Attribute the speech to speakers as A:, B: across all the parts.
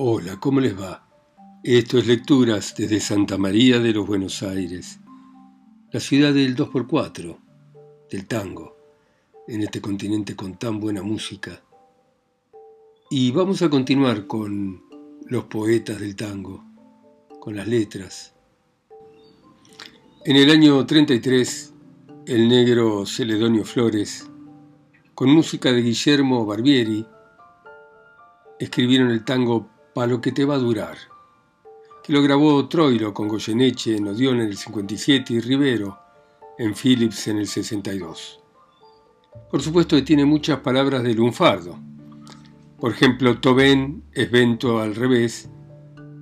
A: Hola, ¿cómo les va? Esto es Lecturas desde Santa María de los Buenos Aires, la ciudad del 2x4, del tango, en este continente con tan buena música. Y vamos a continuar con los poetas del tango, con las letras. En el año 33, el negro Celedonio Flores, con música de Guillermo Barbieri, escribieron el tango Pa lo que te va a durar, que lo grabó Troilo con Goyeneche en Odeón en el 57 y Rivero en Philips en el 62. Por supuesto que tiene muchas palabras de lunfardo. Por ejemplo, Tobén es vento al revés,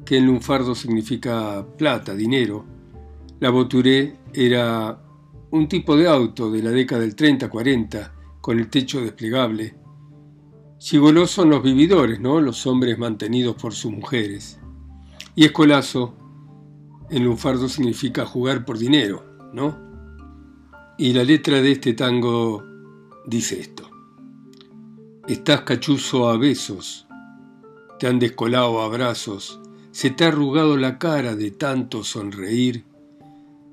A: que en lunfardo significa plata, dinero. La Boturé era un tipo de auto de la década del 30-40 con el techo desplegable Chigoló son los vividores, ¿no? Los hombres mantenidos por sus mujeres. Y escolazo, en lunfardo significa jugar por dinero, ¿no? Y la letra de este tango dice esto. Estás cachuzo a besos, te han descolado abrazos, se te ha arrugado la cara de tanto sonreír,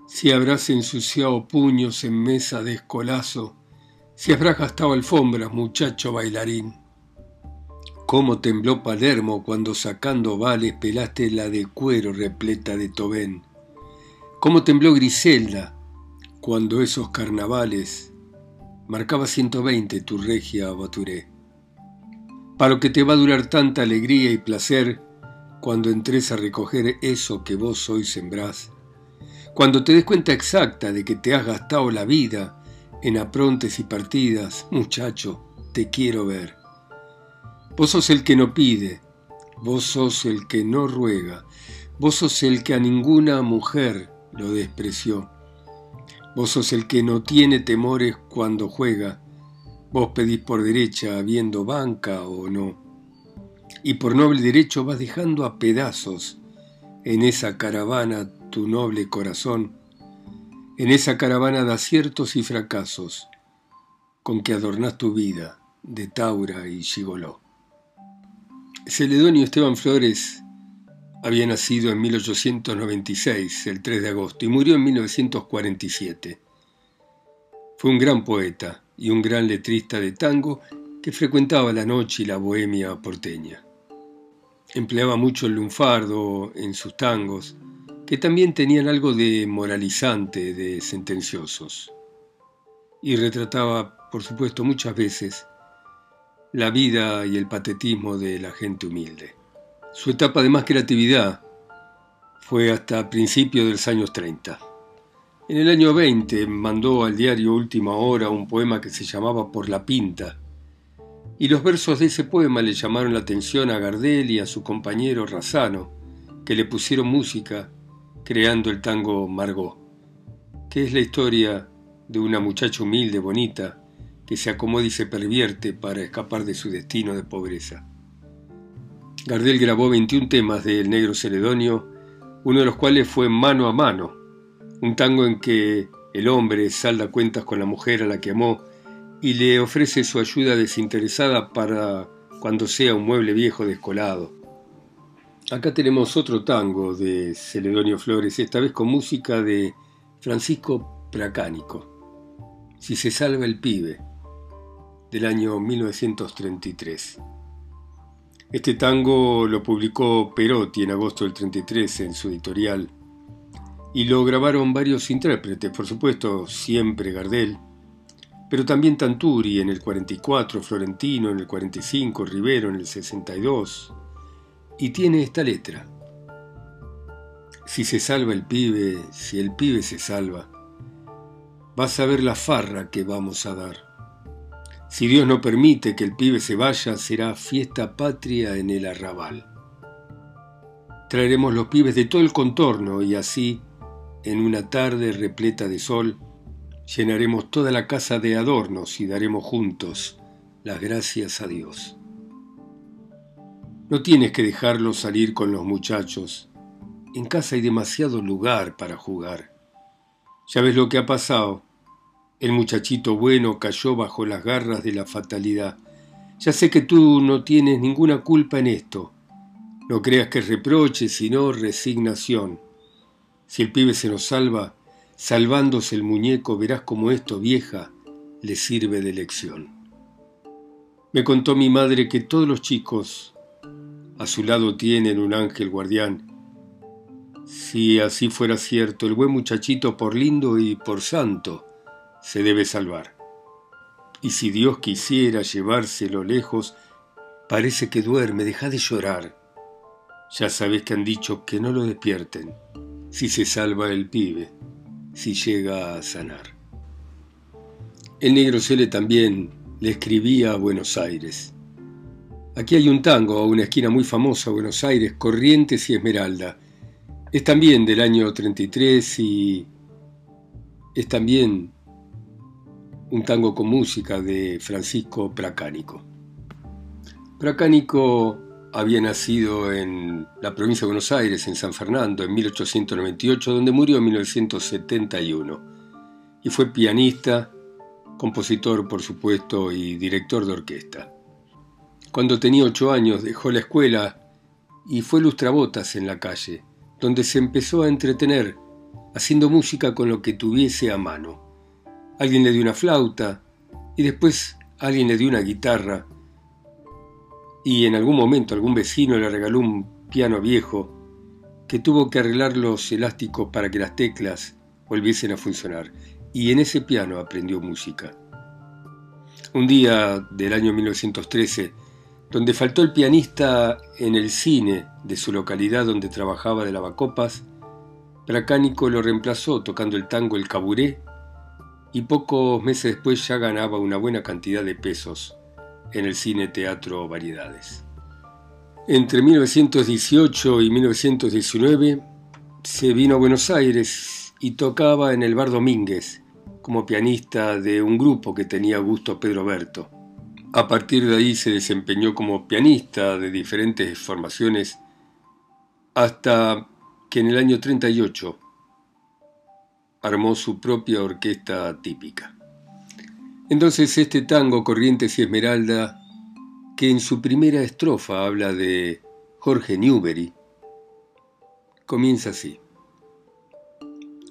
A: si habrás ensuciado puños en mesa de escolazo, si habrás gastado alfombras, muchacho bailarín. Cómo tembló Palermo cuando sacando vales pelaste la de cuero repleta de Tobén. Cómo tembló Griselda cuando esos carnavales marcaba 120 tu regia Baturé. Para lo que te va a durar tanta alegría y placer cuando entres a recoger eso que vos hoy sembrás. Cuando te des cuenta exacta de que te has gastado la vida en aprontes y partidas, muchacho, te quiero ver. Vos sos el que no pide, vos sos el que no ruega, vos sos el que a ninguna mujer lo despreció. Vos sos el que no tiene temores cuando juega, vos pedís por derecha habiendo banca o no. Y por noble derecho vas dejando a pedazos en esa caravana tu noble corazón, en esa caravana de aciertos y fracasos con que adornás tu vida de Taura y Gigoló. Celedonio Esteban Flores había nacido en 1896, el 3 de agosto, y murió en 1947. Fue un gran poeta y un gran letrista de tango que frecuentaba la noche y la bohemia porteña. Empleaba mucho el lunfardo en sus tangos, que también tenían algo de moralizante, de sentenciosos. Y retrataba, por supuesto, muchas veces la vida y el patetismo de la gente humilde. Su etapa de más creatividad fue hasta principios de los años 30. En el año 20 mandó al diario Última Hora un poema que se llamaba Por la Pinta, y los versos de ese poema le llamaron la atención a Gardel y a su compañero Razano, que le pusieron música creando el tango Margot, que es la historia de una muchacha humilde, bonita, que se acomoda y se pervierte para escapar de su destino de pobreza. Gardel grabó 21 temas de El Negro Celedonio, uno de los cuales fue Mano a Mano, un tango en que el hombre salda cuentas con la mujer a la que amó y le ofrece su ayuda desinteresada para cuando sea un mueble viejo descolado. Acá tenemos otro tango de Celedonio Flores, esta vez con música de Francisco Pracánico. Si se salva el pibe del año 1933. Este tango lo publicó Perotti en agosto del 33 en su editorial y lo grabaron varios intérpretes, por supuesto siempre Gardel, pero también Tanturi en el 44, Florentino en el 45, Rivero en el 62, y tiene esta letra. Si se salva el pibe, si el pibe se salva, vas a ver la farra que vamos a dar. Si Dios no permite que el pibe se vaya, será fiesta patria en el arrabal. Traeremos los pibes de todo el contorno y así, en una tarde repleta de sol, llenaremos toda la casa de adornos y daremos juntos las gracias a Dios. No tienes que dejarlos salir con los muchachos. En casa hay demasiado lugar para jugar. Ya ves lo que ha pasado. El muchachito bueno cayó bajo las garras de la fatalidad. Ya sé que tú no tienes ninguna culpa en esto. No creas que reproche, sino resignación. Si el pibe se nos salva, salvándose el muñeco, verás como esto, vieja, le sirve de lección. Me contó mi madre que todos los chicos a su lado tienen un ángel guardián. Si así fuera cierto, el buen muchachito por lindo y por santo se debe salvar. Y si Dios quisiera llevárselo lejos, parece que duerme, deja de llorar. Ya sabes que han dicho que no lo despierten, si se salva el pibe, si llega a sanar. El negro Cele también le escribía a Buenos Aires. Aquí hay un tango a una esquina muy famosa, Buenos Aires, Corrientes y Esmeralda. Es también del año 33 y es también un tango con música de Francisco Pracánico. Pracánico había nacido en la provincia de Buenos Aires, en San Fernando, en 1898, donde murió en 1971. Y fue pianista, compositor, por supuesto, y director de orquesta. Cuando tenía ocho años dejó la escuela y fue lustrabotas en la calle, donde se empezó a entretener haciendo música con lo que tuviese a mano alguien le dio una flauta y después alguien le dio una guitarra y en algún momento algún vecino le regaló un piano viejo que tuvo que arreglar los elásticos para que las teclas volviesen a funcionar y en ese piano aprendió música. Un día del año 1913, donde faltó el pianista en el cine de su localidad donde trabajaba de lavacopas, Pracánico lo reemplazó tocando el tango El Caburé y pocos meses después ya ganaba una buena cantidad de pesos en el cine teatro Variedades. Entre 1918 y 1919 se vino a Buenos Aires y tocaba en el Bar Domínguez como pianista de un grupo que tenía gusto Pedro Berto. A partir de ahí se desempeñó como pianista de diferentes formaciones hasta que en el año 38 armó su propia orquesta típica. Entonces este tango Corrientes y Esmeralda, que en su primera estrofa habla de Jorge Newbery, comienza así.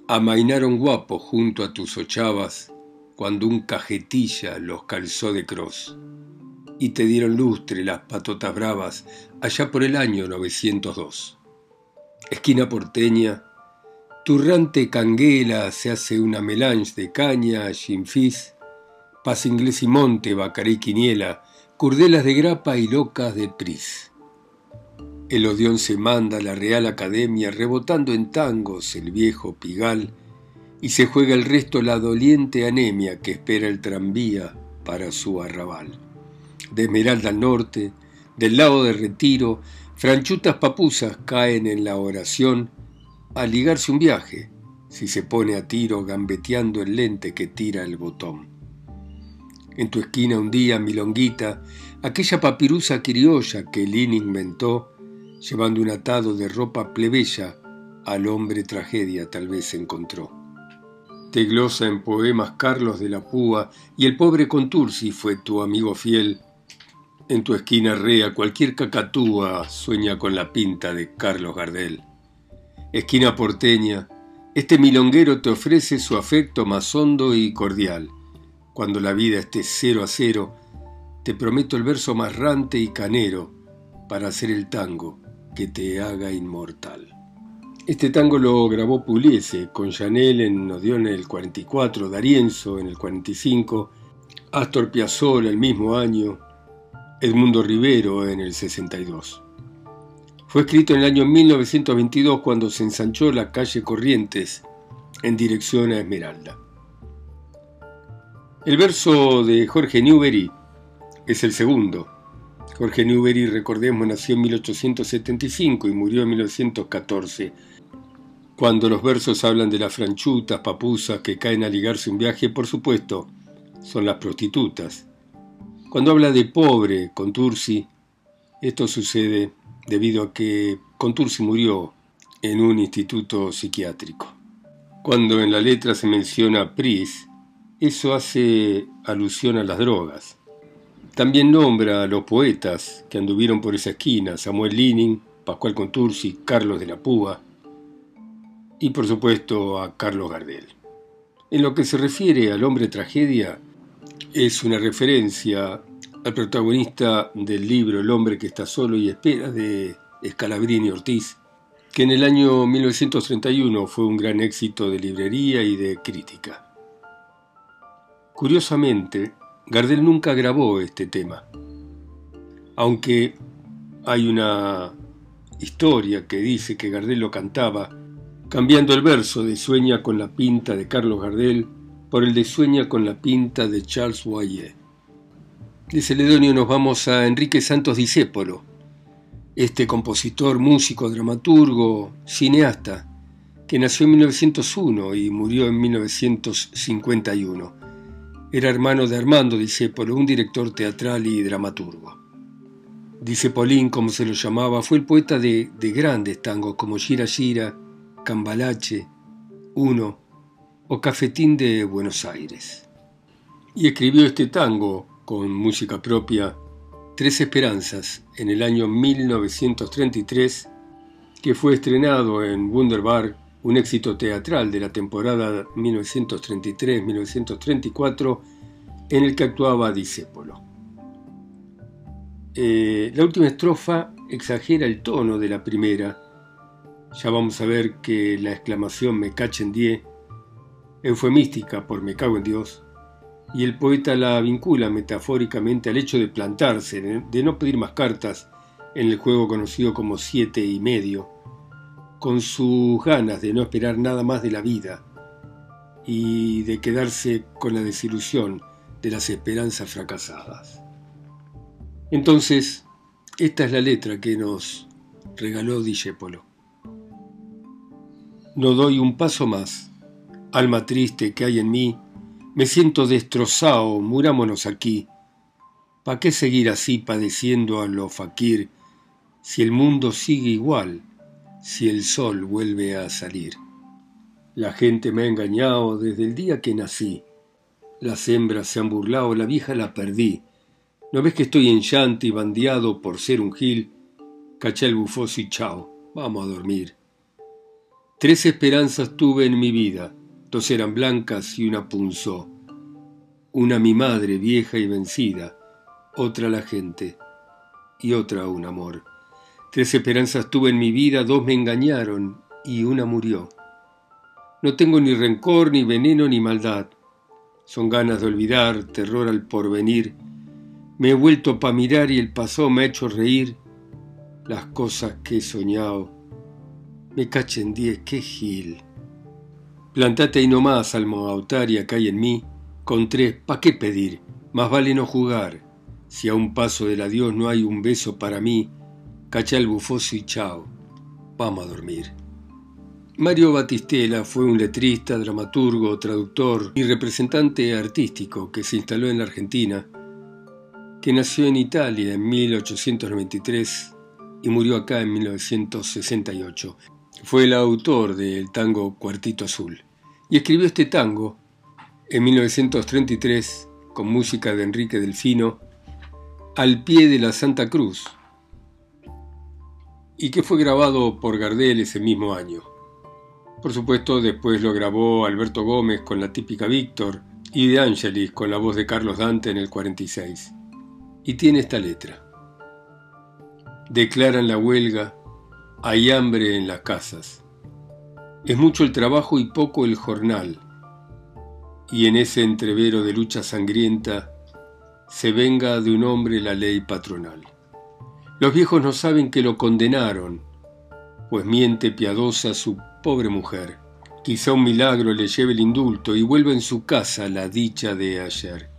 A: Amainaron guapos junto a tus ochavas cuando un cajetilla los calzó de cross y te dieron lustre las patotas bravas allá por el año 902. Esquina porteña, Turrante canguela se hace una melange de caña, chinfis, paz inglés y monte, bacaré quiniela, curdelas de grapa y locas de pris. El odión se manda a la Real Academia rebotando en tangos el viejo pigal y se juega el resto la doliente anemia que espera el tranvía para su arrabal. De Esmeralda al norte, del lado de Retiro, franchutas papusas caen en la oración a ligarse un viaje si se pone a tiro gambeteando el lente que tira el botón. En tu esquina un día, milonguita, aquella papirusa criolla que Lin inventó, llevando un atado de ropa plebeya, al hombre tragedia tal vez encontró. Te glosa en poemas Carlos de la Púa y el pobre Contursi fue tu amigo fiel. En tu esquina rea cualquier cacatúa sueña con la pinta de Carlos Gardel. Esquina porteña, este milonguero te ofrece su afecto más hondo y cordial. Cuando la vida esté cero a cero, te prometo el verso más rante y canero para hacer el tango que te haga inmortal. Este tango lo grabó Puliese con Chanel en Odeón en el 44, Darienzo en el 45, Astor Piazzolla el mismo año, Edmundo Rivero en el 62. Fue escrito en el año 1922 cuando se ensanchó la calle Corrientes en dirección a Esmeralda. El verso de Jorge Newbery es el segundo. Jorge Newbery, recordemos, nació en 1875 y murió en 1914. Cuando los versos hablan de las franchutas, papusas que caen a ligarse un viaje, por supuesto, son las prostitutas. Cuando habla de pobre, con Tursi, esto sucede debido a que Contursi murió en un instituto psiquiátrico. Cuando en la letra se menciona Pris, eso hace alusión a las drogas. También nombra a los poetas que anduvieron por esa esquina, Samuel Lenin, Pascual Contursi, Carlos de la Púa y por supuesto a Carlos Gardel. En lo que se refiere al hombre tragedia, es una referencia al protagonista del libro El hombre que está solo y espera de Scalabrini Ortiz, que en el año 1931 fue un gran éxito de librería y de crítica. Curiosamente, Gardel nunca grabó este tema, aunque hay una historia que dice que Gardel lo cantaba cambiando el verso de Sueña con la pinta de Carlos Gardel por el de Sueña con la pinta de Charles Boyer. De Celedonio nos vamos a Enrique Santos Discépolo, este compositor, músico, dramaturgo, cineasta, que nació en 1901 y murió en 1951. Era hermano de Armando Discépolo, un director teatral y dramaturgo. Discepolín, como se lo llamaba, fue el poeta de, de grandes tangos como Gira Gira, Cambalache, Uno o Cafetín de Buenos Aires. Y escribió este tango con música propia Tres Esperanzas en el año 1933, que fue estrenado en Wunderbar, un éxito teatral de la temporada 1933-1934, en el que actuaba Disépolo. Eh, la última estrofa exagera el tono de la primera. Ya vamos a ver que la exclamación me cachen die, eufemística por me cago en Dios, y el poeta la vincula metafóricamente al hecho de plantarse, de no pedir más cartas en el juego conocido como siete y medio, con sus ganas de no esperar nada más de la vida y de quedarse con la desilusión de las esperanzas fracasadas. Entonces, esta es la letra que nos regaló Discépolo. No doy un paso más, alma triste que hay en mí, me siento destrozado, murámonos aquí. ¿Pa qué seguir así padeciendo a lo faquir si el mundo sigue igual, si el sol vuelve a salir? La gente me ha engañado desde el día que nací. Las hembras se han burlado, la vieja la perdí. ¿No ves que estoy en llanto y bandeado por ser un gil? Caché el bufoso y chao, vamos a dormir. Tres esperanzas tuve en mi vida Dos eran blancas y una punzó. Una mi madre vieja y vencida, otra la gente y otra un amor. Tres esperanzas tuve en mi vida, dos me engañaron y una murió. No tengo ni rencor, ni veneno, ni maldad. Son ganas de olvidar, terror al porvenir. Me he vuelto pa' mirar y el pasado me ha hecho reír. Las cosas que he soñado. Me cachen diez, qué gil. Plantate ahí nomás, autaria que hay en mí, con tres, ¿pa' qué pedir? Más vale no jugar. Si a un paso del adiós no hay un beso para mí, cacha el bufoso y chao. Vamos a dormir. Mario Batistela fue un letrista, dramaturgo, traductor y representante artístico que se instaló en la Argentina, que nació en Italia en 1893 y murió acá en 1968. Fue el autor del tango Cuartito Azul y escribió este tango en 1933 con música de Enrique Delfino al pie de la Santa Cruz y que fue grabado por Gardel ese mismo año. Por supuesto, después lo grabó Alberto Gómez con la típica Víctor y De Angelis con la voz de Carlos Dante en el 46. Y tiene esta letra. Declaran la huelga hay hambre en las casas. Es mucho el trabajo y poco el jornal. Y en ese entrevero de lucha sangrienta se venga de un hombre la ley patronal. Los viejos no saben que lo condenaron, pues miente piadosa su pobre mujer. Quizá un milagro le lleve el indulto y vuelva en su casa la dicha de ayer.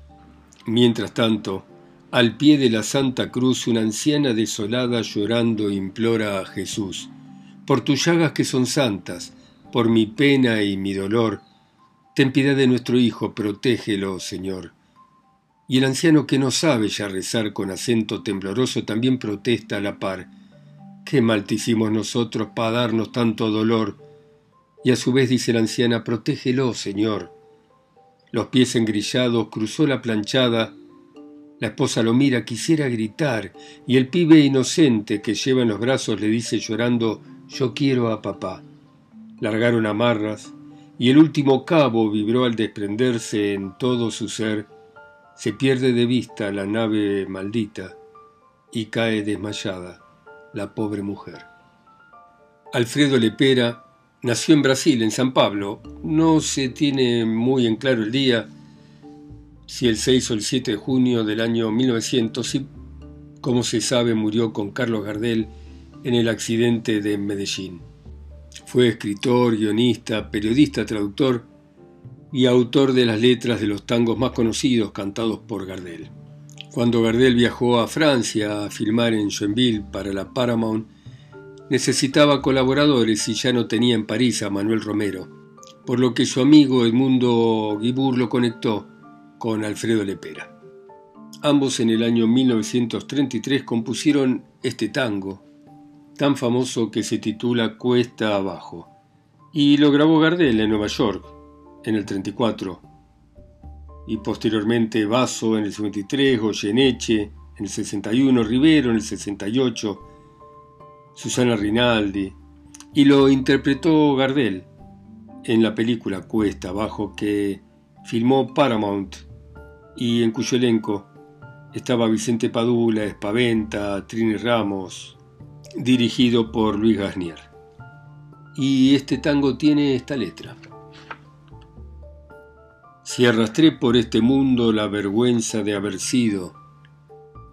A: Mientras tanto, al pie de la Santa Cruz una anciana desolada llorando implora a Jesús, por tus llagas que son santas, por mi pena y mi dolor, ten piedad de nuestro Hijo, protégelo, Señor. Y el anciano que no sabe ya rezar con acento tembloroso también protesta a la par, qué mal te hicimos nosotros para darnos tanto dolor. Y a su vez dice la anciana, protégelo, Señor. Los pies engrillados cruzó la planchada, La esposa lo mira, quisiera gritar, y el pibe inocente que lleva en los brazos le dice llorando, yo quiero a papá. Largaron amarras, y el último cabo vibró al desprenderse en todo su ser. Se pierde de vista la nave maldita y cae desmayada la pobre mujer. Alfredo Lepera nació en Brasil, en San Pablo. No se tiene muy en claro el día, si el 6 o el 7 de junio del año 1900 y, como se sabe, murió con Carlos Gardel en el accidente de Medellín. Fue escritor, guionista, periodista, traductor y autor de las letras de los tangos más conocidos cantados por Gardel. Cuando Gardel viajó a Francia a filmar en Joinville para la Paramount, necesitaba colaboradores y ya no tenía en París a Manuel Romero, por lo que su amigo Edmundo Guibur lo conectó con Alfredo Lepera. Ambos en el año 1933 compusieron este tango, tan famoso que se titula Cuesta Abajo, y lo grabó Gardel en Nueva York, en el 34, y posteriormente Basso en el 53, Goyeneche en el 61, Rivero en el 68, Susana Rinaldi, y lo interpretó Gardel en la película Cuesta Abajo que filmó Paramount y en cuyo elenco estaba Vicente Padula, Espaventa, Trini Ramos, dirigido por Luis Garnier. Y este tango tiene esta letra. Si arrastré por este mundo la vergüenza de haber sido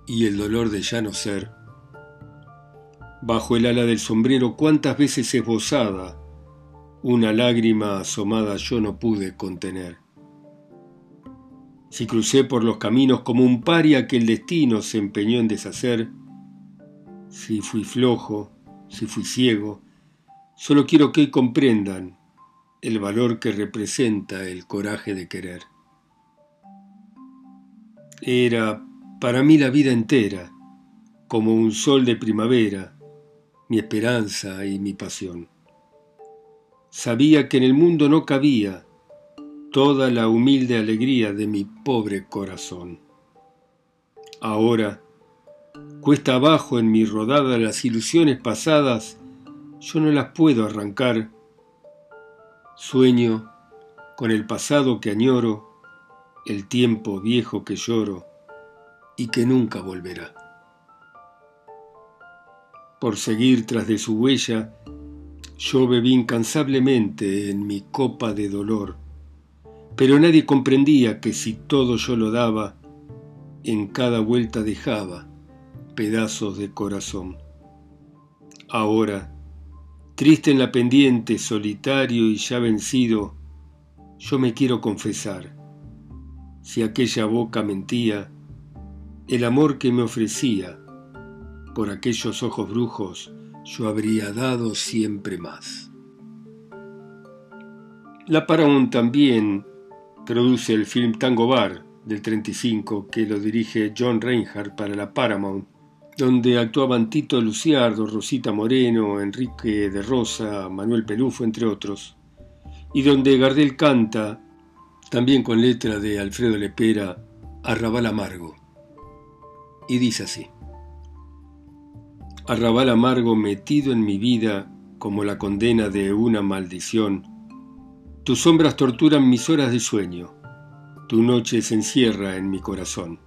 A: y el dolor de ya no ser, bajo el ala del sombrero cuántas veces esbozada, una lágrima asomada yo no pude contener si crucé por los caminos como un paria que el destino se empeñó en deshacer, si fui flojo, si fui ciego, solo quiero que comprendan el valor que representa el coraje de querer. Era para mí la vida entera, como un sol de primavera, mi esperanza y mi pasión. Sabía que en el mundo no cabía toda la humilde alegría de mi pobre corazón. Ahora, cuesta abajo en mi rodada las ilusiones pasadas, yo no las puedo arrancar. Sueño con el pasado que añoro, el tiempo viejo que lloro y que nunca volverá. Por seguir tras de su huella, yo bebí incansablemente en mi copa de dolor pero nadie comprendía que si todo yo lo daba, en cada vuelta dejaba pedazos de corazón. Ahora, triste en la pendiente, solitario y ya vencido, yo me quiero confesar. Si aquella boca mentía, el amor que me ofrecía, por aquellos ojos brujos, yo habría dado siempre más. La Paramount también produce el film Tango Bar del 35 que lo dirige John Reinhardt para la Paramount, donde actuaban Tito Luciardo, Rosita Moreno, Enrique de Rosa, Manuel Pelufo, entre otros, y donde Gardel canta, también con letra de Alfredo Lepera, Arrabal Amargo. Y dice así, Arrabal amargo metido en mi vida como la condena de una maldición, tus sombras torturan mis horas de sueño, tu noche se encierra en mi corazón.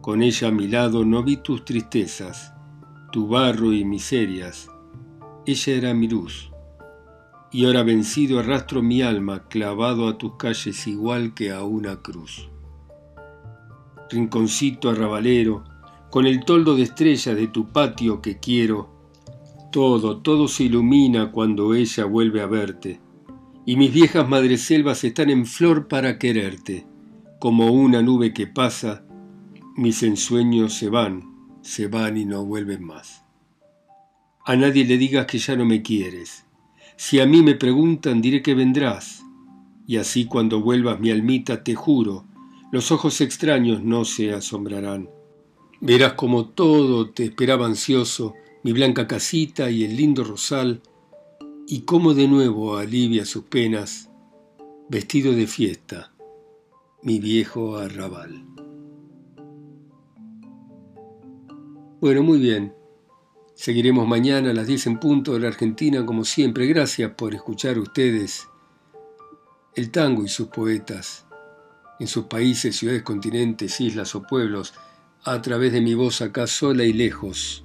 A: Con ella a mi lado no vi tus tristezas, tu barro y miserias, ella era mi luz. Y ahora vencido arrastro mi alma clavado a tus calles igual que a una cruz. Rinconcito arrabalero, con el toldo de estrellas de tu patio que quiero, todo, todo se ilumina cuando ella vuelve a verte y mis viejas madreselvas están en flor para quererte. Como una nube que pasa, mis ensueños se van, se van y no vuelven más. A nadie le digas que ya no me quieres. Si a mí me preguntan, diré que vendrás. Y así cuando vuelvas mi almita, te juro, los ojos extraños no se asombrarán. Verás como todo te esperaba ansioso, mi blanca casita y el lindo rosal, y cómo de nuevo alivia sus penas, vestido de fiesta, mi viejo arrabal. Bueno, muy bien. Seguiremos mañana a las 10 en punto de la Argentina, como siempre. Gracias por escuchar ustedes el tango y sus poetas en sus países, ciudades, continentes, islas o pueblos, a través de mi voz acá sola y lejos,